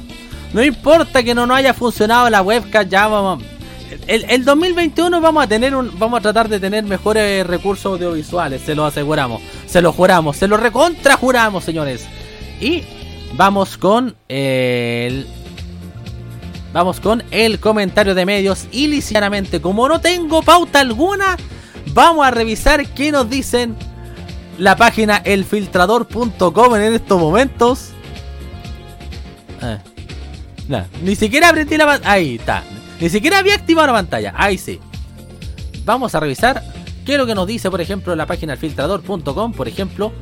S6: No importa que no, no haya funcionado la webcam, ya vamos.
S1: el, el 2021 vamos a tener un, vamos a tratar de tener mejores recursos audiovisuales, se lo aseguramos, se lo juramos, se lo recontra juramos, señores. Y vamos con el vamos con el comentario de medios y lisianamente, como no tengo pauta alguna, vamos a revisar qué nos dicen la página elfiltrador.com en estos momentos. Ah, ni siquiera aprendí la pantalla. Ahí está. Ni siquiera había activado la pantalla. Ahí sí. Vamos a revisar qué es lo que nos dice, por ejemplo, la página elfiltrador.com. Por ejemplo,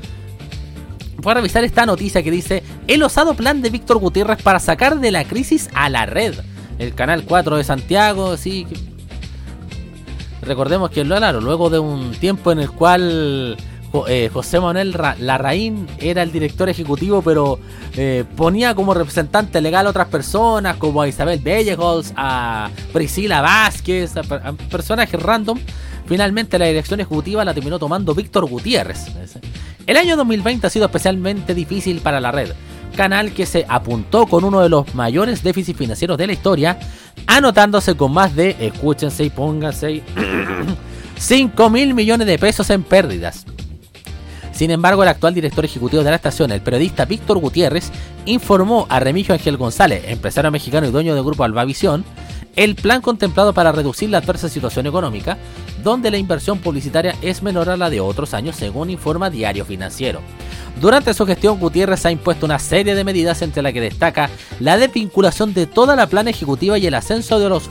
S1: voy a revisar esta noticia que dice el osado plan de Víctor Gutiérrez para sacar de la crisis a la red. El canal 4 de Santiago, sí. Recordemos que claro, luego de un tiempo en el cual eh, José Manuel Larraín era el director ejecutivo, pero eh, ponía como representante legal a otras personas, como a Isabel Bellegols, a Priscila Vázquez, a, a, personajes random. Finalmente la dirección ejecutiva la terminó tomando Víctor Gutiérrez. El año 2020 ha sido especialmente difícil para la red, canal que se apuntó con uno de los mayores déficits financieros de la historia, anotándose con más de, escúchense y pónganse, 5 mil millones de pesos en pérdidas. Sin embargo, el actual director ejecutivo de la estación, el periodista Víctor Gutiérrez, informó a Remigio Ángel González, empresario mexicano y dueño del grupo Albavisión, el plan contemplado para reducir la adversa situación económica, donde la inversión publicitaria es menor a la de otros años, según informa Diario Financiero. Durante su gestión, Gutiérrez ha impuesto una serie de medidas entre las que destaca la desvinculación de toda la plana ejecutiva y el ascenso de los,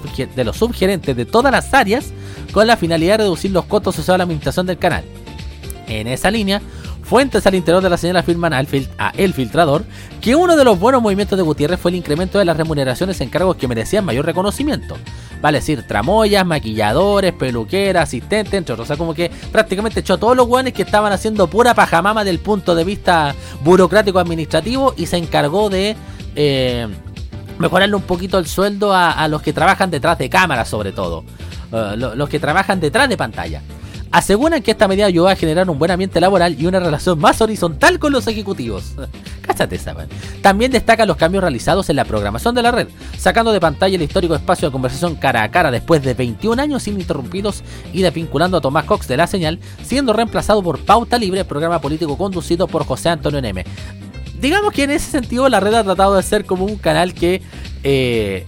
S1: subgerentes de todas las áreas con la finalidad de reducir los costos asociados a la administración del canal. En esa línea, fuentes al interior de la señal afirman a El Filtrador que uno de los buenos movimientos de Gutiérrez fue el incremento de las remuneraciones en cargos que merecían mayor reconocimiento. Vale decir, tramoyas, maquilladores, peluqueras, asistentes, entre otros. O sea, como que prácticamente echó a todos los guanes que estaban haciendo pura pajamama del punto de vista burocrático administrativo y se encargó de eh, mejorarle un poquito el sueldo a, los que trabajan detrás de cámaras, sobre todo. Uh, los que trabajan detrás de pantalla aseguran que esta medida ayudó a generar un buen ambiente laboral y una relación más horizontal con los ejecutivos. Cállate, saben. También destacan los cambios realizados en la programación de la red, sacando de pantalla el histórico espacio de conversación cara a cara después de 21 años ininterrumpidos y desvinculando a Tomás Cox de la señal, siendo reemplazado por Pauta Libre, programa político conducido por José Antonio Neme. Digamos que en ese sentido la red ha tratado de ser como un canal que eh,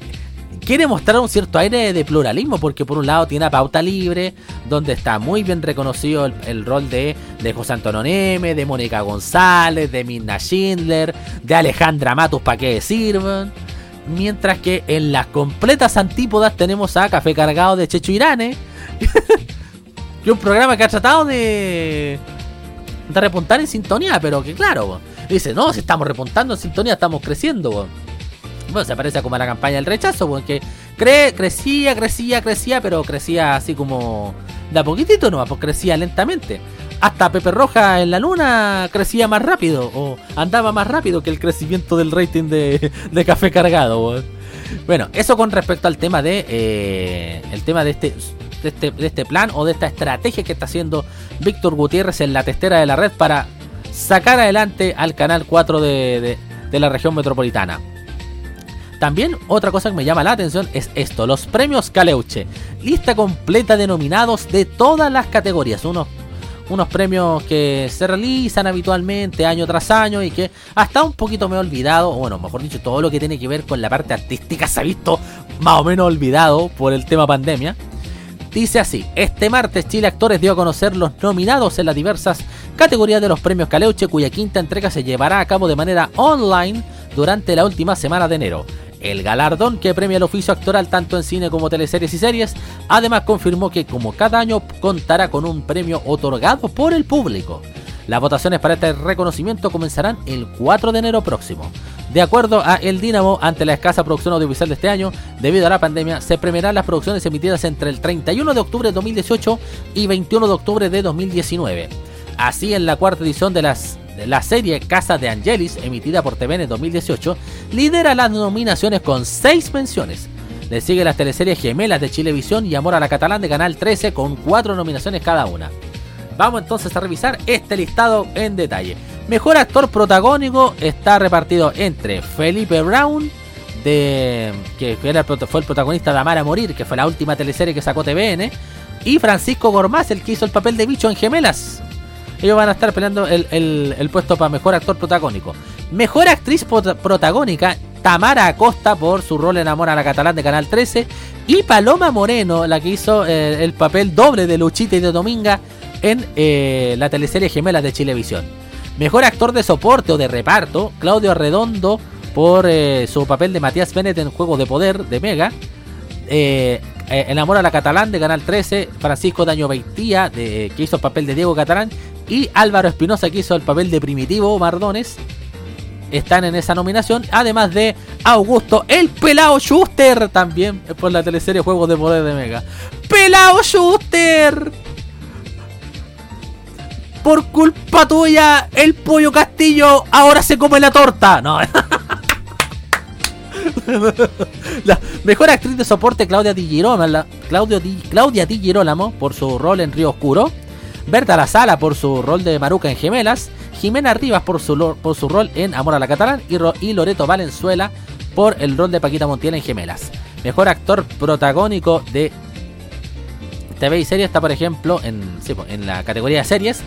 S1: quiere mostrar un cierto aire de pluralismo, porque por un lado tiene a Pauta Libre, donde está muy bien reconocido el, rol de, de, José Antonio Neme, de Mónica González, de Minna Schindler, de Alejandra Matus, para qué sirven. Mientras que en las completas antípodas tenemos a Café Cargado de Checho Irane, que un programa que ha tratado de, de repuntar en sintonía, pero que claro, dice, no, si estamos repuntando en sintonía, estamos creciendo. Bueno, se parece como a la campaña del rechazo, porque cre crecía, crecía, crecía, pero crecía así como de a poquitito nomás, pues crecía lentamente. Hasta Pepe Roja en la luna crecía más rápido, o andaba más rápido que el crecimiento del rating de, de café cargado. Bueno, eso con respecto al tema de eh, el tema de este, de este de este plan o de esta estrategia que está haciendo Víctor Gutiérrez en la testera de la red para sacar adelante al canal 4 de, de, de la región metropolitana. También otra cosa que me llama la atención es esto, los premios Caleuche. Lista completa de nominados de todas las categorías. Unos, unos premios que se realizan habitualmente año tras año y que hasta un poquito me he olvidado, bueno, mejor dicho, todo lo que tiene que ver con la parte artística se ha visto más o menos olvidado por el tema pandemia. Dice así, este martes Chile Actores dio a conocer los nominados en las diversas categorías de los premios Caleuche, cuya quinta entrega se llevará a cabo de manera online durante la última semana de enero. El galardón que premia el oficio actoral tanto en cine como teleseries y series, además confirmó que como cada año contará con un premio otorgado por el público. Las votaciones para este reconocimiento comenzarán el 4 de enero próximo. De acuerdo a El Dínamo, ante la escasa producción audiovisual de este año, debido a la pandemia, se premiarán las producciones emitidas entre el 31 de octubre de 2018 y 21 de octubre de 2019. Así, en la cuarta edición de las la serie Casa de Angelis, emitida por TVN en 2018, lidera las nominaciones con 6 menciones. Le sigue las teleseries Gemelas de Chilevisión y Amor a la Catalán de Canal 13 con 4 nominaciones cada una. Vamos entonces a revisar este listado en detalle. Mejor actor protagónico está repartido entre Felipe Brown de que era fue el protagonista de Amar a Morir, que fue la última teleserie que sacó TVN, y Francisco Gormaz, el que hizo el papel de bicho en Gemelas. Ellos van a estar peleando el, el- el puesto para mejor actor protagónico. Mejor actriz prota- protagónica, Tamara Acosta por su rol en Amor a la Catalán de Canal 13. Y Paloma Moreno, la que hizo eh, el papel doble de Luchita y de Dominga en eh, la teleserie Gemelas de Chilevisión. Mejor actor de soporte o de reparto, Claudio Arredondo por eh, su papel de Matías Bennett en Juego de Poder de Mega. En Amor a la Catalán de Canal 13, Francisco Daño Beitía, que hizo el papel de Diego Catalán, y Álvaro Espinosa, que hizo el papel de Primitivo Mardones, están en esa nominación. Además de Augusto, el Pelao Schuster, también por la teleserie Juegos de Poder de Mega. ¡Pelao Schuster! Por culpa tuya, el pollo castillo ahora se come la torta. No. La mejor actriz de soporte Claudia Di Di- Claudia Di Girolamo por su rol en Río Oscuro, Berta La Sala por su rol de Maruca en Gemelas, Jimena Rivas por su, por su rol en Amor a la Catalán y, Loreto Valenzuela por el rol de Paquita Montiel en Gemelas. Mejor actor protagónico de TV y serie está, por ejemplo, en, en la categoría de series.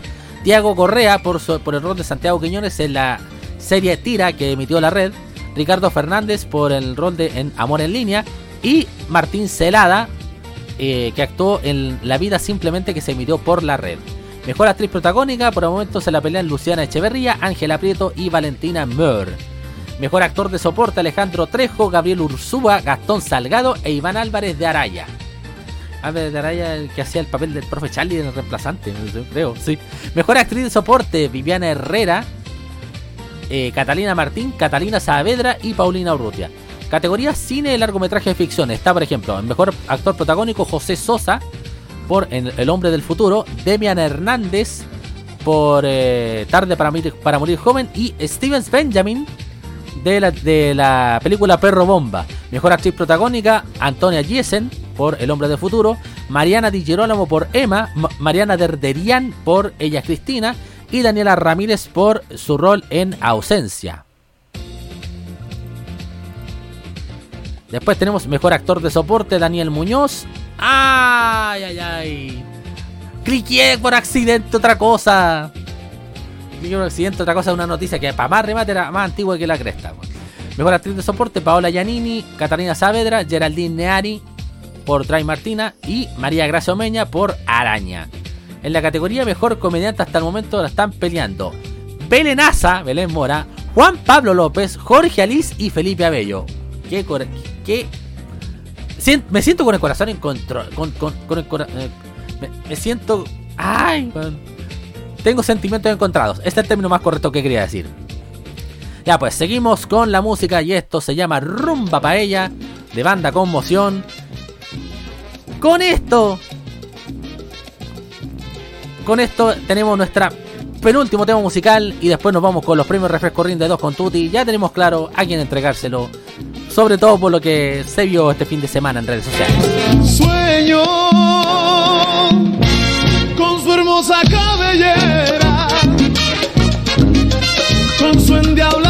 S1: Tiago Correa por, su- por el rol de Santiago Quiñones en la serie Tira que emitió la red. Ricardo Fernández por el rol de en Amor en Línea. Y Martín Celada, eh, que actuó en La Vida Simplemente que se emitió por la red. Mejor actriz protagónica, por el momento se la pelean Luciana Echeverría, Ángela Prieto y Valentina Meur. Mejor actor de soporte Alejandro Trejo, Gabriel Ursúa, Gastón Salgado e Iván Álvarez de Araya. Álvarez de Araya, el que hacía el papel del profe Charlie en el reemplazante, creo, sí. Mejor actriz de soporte, Viviana Herrera, eh, Catalina Martín, Catalina Saavedra y Paulina Urrutia. Categoría cine y largometraje de ficción. Está, por ejemplo, el mejor actor protagónico José Sosa por El hombre del futuro, Demian Hernández por eh, Tarde para morir, para morir joven y Steven Benjamin de la, de la película Perro Bomba. Mejor actriz protagónica, Antonia Giesen por El Hombre del Futuro, Mariana Di Girolamo por Emma, Ma- Mariana Derderian por Ella Cristina y Daniela Ramírez por su rol en Ausencia. Después tenemos mejor actor de soporte, Daniel Muñoz. ¡Ay, ay, ay! Cliqué por accidente otra cosa. Cliqué por accidente otra cosa, una noticia que para más remate era más antigua que la cresta. Mejor actriz de soporte, Paola Giannini, Catalina Saavedra, Geraldine Neari por Tray Martina y María Gracia Omeña por Araña. En la categoría mejor comediante hasta el momento la están peleando Belén Asa, Belén Mora, Juan Pablo López, Jorge Alice y Felipe Abello. Qué, Sien- me siento con el corazón en control. Con, el cora- eh, me, siento. ¡Ay! Tengo sentimientos encontrados. Este es el término más correcto que quería decir. Ya pues, seguimos con la música y esto se llama Rumba Paella de banda Conmoción. Con esto. Con esto tenemos nuestra penúltimo tema musical y después nos vamos con los premios Refresco Ring de 2 con Tutti. Ya tenemos claro a quién entregárselo. Sobre todo por lo que se vio este fin de semana en redes sociales.
S4: Sueño con su hermosa cabellera, con su endiablada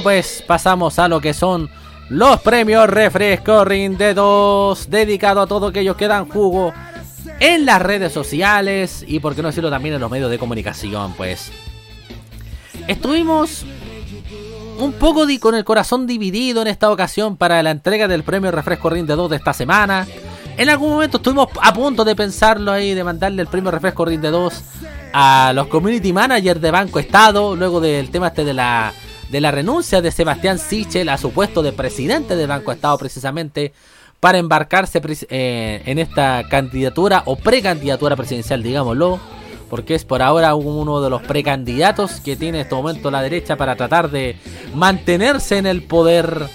S1: pues pasamos a lo que son los premios Refresco Rinde 2, dedicado a todos aquellos que dan jugo en las redes sociales y por qué no decirlo también en los medios de comunicación, pues. Estuvimos un poco con el corazón dividido en esta ocasión para la entrega del premio Refresco Rinde 2 de esta semana. En algún momento estuvimos a punto de pensarlo ahí, de mandarle el premio Refresco Rinde 2 a los community managers de Banco Estado, luego del tema este de la, de la renuncia de Sebastián Sichel a su puesto de presidente de Banco Estado precisamente para embarcarse eh, en esta candidatura o precandidatura presidencial, digámoslo, porque es por ahora uno de los precandidatos que tiene en este momento la derecha para tratar de mantenerse en el poder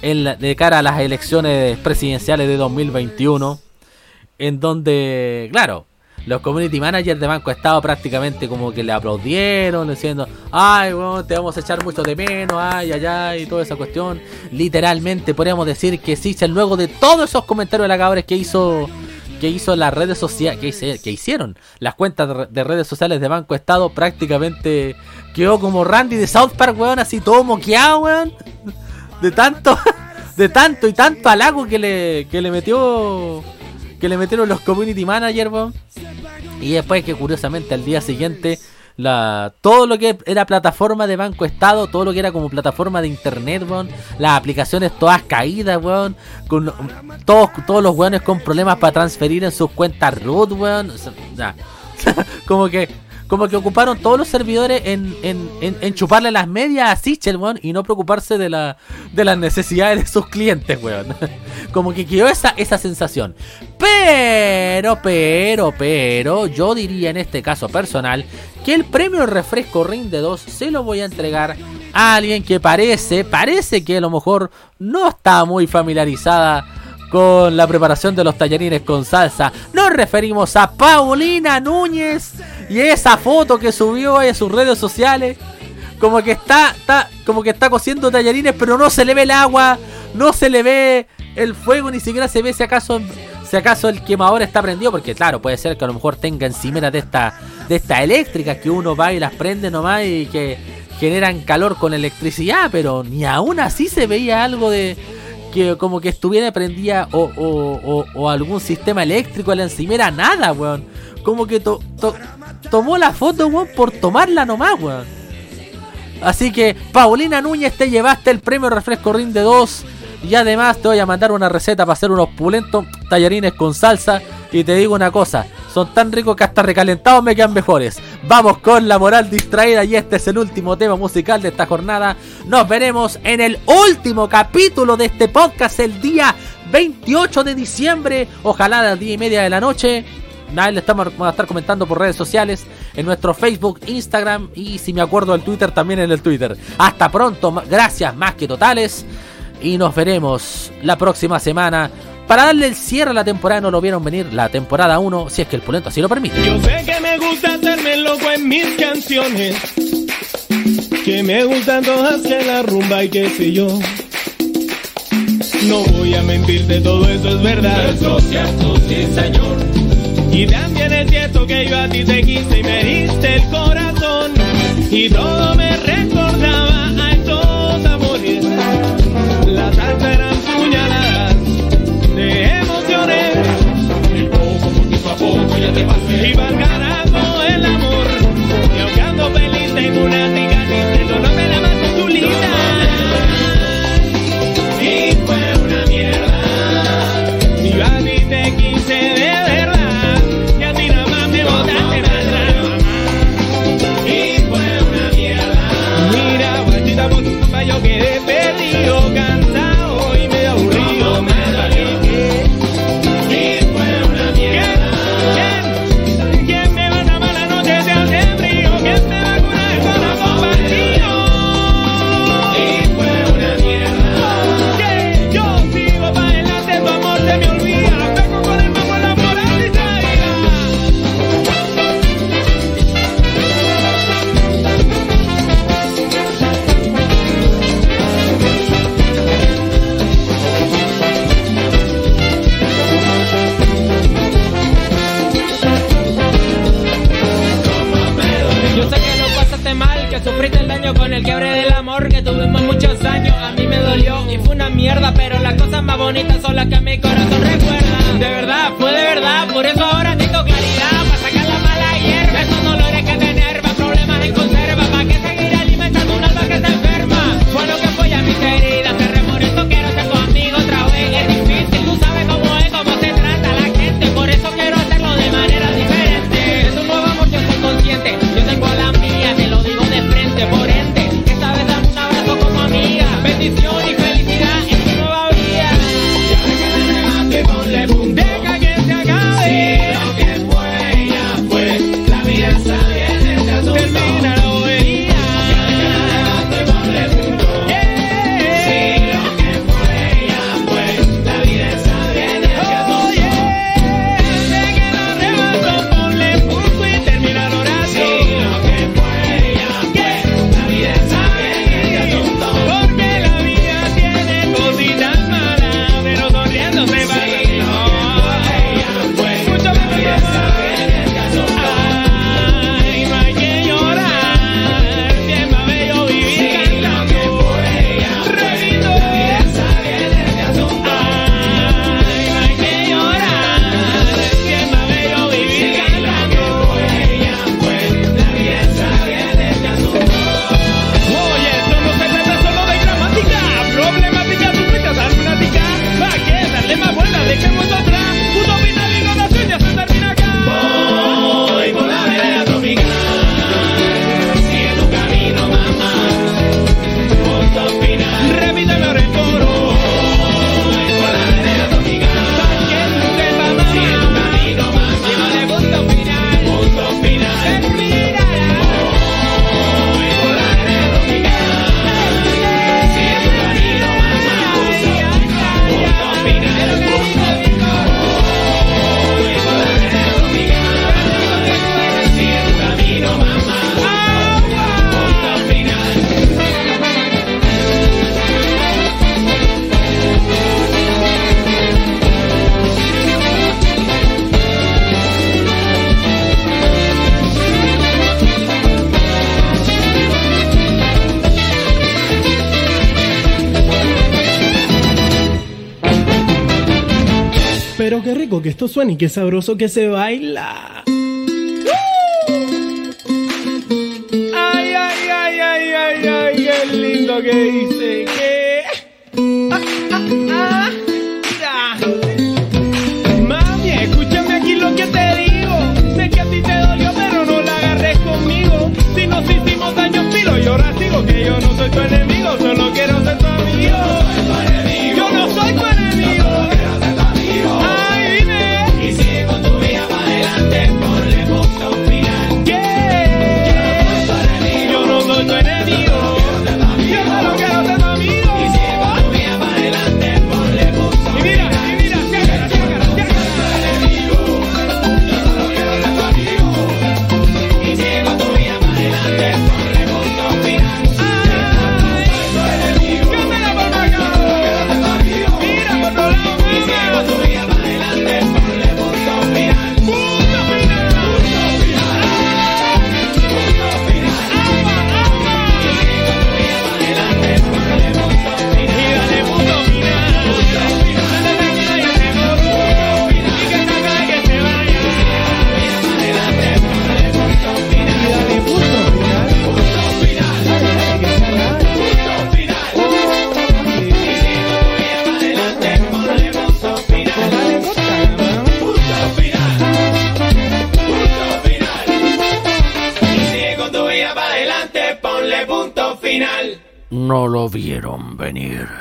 S1: en la- de cara a las elecciones presidenciales de 2021, en donde, claro, los community managers de Banco Estado prácticamente como que le aplaudieron diciendo, ay, bueno, te vamos a echar mucho de menos, ay, ay, ay, y toda esa cuestión. Literalmente podríamos decir que Sichel, luego de todos esos comentarios halagabres que hizo que hizo las redes sociales, que, hicieron las cuentas de redes sociales de Banco Estado, prácticamente quedó como Randy de South Park, weón, así todo moqueado, weón. De tanto, de tanto y tanto halago que le, que le metió, que le metieron los community managers, weón. Y después que curiosamente al día siguiente la todo lo que era plataforma de Banco Estado, todo lo que era como plataforma de internet, weón, las aplicaciones todas caídas, weón, con todos, todos los weones con problemas para transferir en sus cuentas root, weón. como que como que ocuparon todos los servidores en, en, en, chuparle las medias a Sichel, weón, y no preocuparse de, la, de las necesidades de sus clientes, weón. como que quedó esa, esa sensación. Pero, pero, pero, yo diría en este caso personal que el premio Refresco Rinde 2 se lo voy a entregar a alguien que parece, parece que a lo mejor no está muy familiarizada con la preparación de los tallarines con salsa. Nos referimos a Paulina Núñez y esa foto que subió a sus redes sociales. Como que está, está, como que está cociendo tallarines, pero no se le ve el agua, no se le ve el fuego, ni siquiera se ve si acaso, si acaso el quemador está prendido, porque claro, puede ser que a lo mejor tenga encimeras de esta, de esta eléctrica que uno va y las prende nomás y que generan calor con electricidad, pero ni aún así se veía algo de que como que estuviera prendida o, o, o- algún sistema eléctrico en la encimera, nada, weón. Como que to- to- tomó la foto, weón, por tomarla nomás, weón. Así que, Paulina Núñez, te llevaste el premio Refresco Rinde 2. Y además te voy a mandar una receta para hacer unos pulentos tallarines con salsa. Y te digo una cosa, son tan ricos que hasta recalentados me quedan mejores. Vamos con la moral distraída y este es el último tema musical de esta jornada. Nos veremos en el último capítulo de este podcast el día 28 de diciembre. Ojalá a las 10 y media de la noche. Nada, le estamos vamos a estar comentando por redes sociales, en nuestro Facebook, Instagram y si me acuerdo el Twitter también en el Twitter. Hasta pronto, gracias más que totales y nos veremos la próxima semana para darle el cierre a la temporada. No lo vieron venir la temporada 1, si es que el Pulento así lo permite.
S7: Yo sé que me gusta hacerme loco en mis canciones. Que me gustan todas que la rumba y qué sé yo. No voy a mentirte, todo eso es verdad. Eso es cierto, sí, señor. Y también es cierto que yo a ti te quise y me diste el corazón. Y todo me recordaba a toda
S6: He van loca mi corazón. Pero qué
S7: rico que esto suena y qué sabroso que se baila. ¡Ay, ay, ay, ay, ay, ay! ¡Qué lindo que hizo!
S5: no lo vieron venir.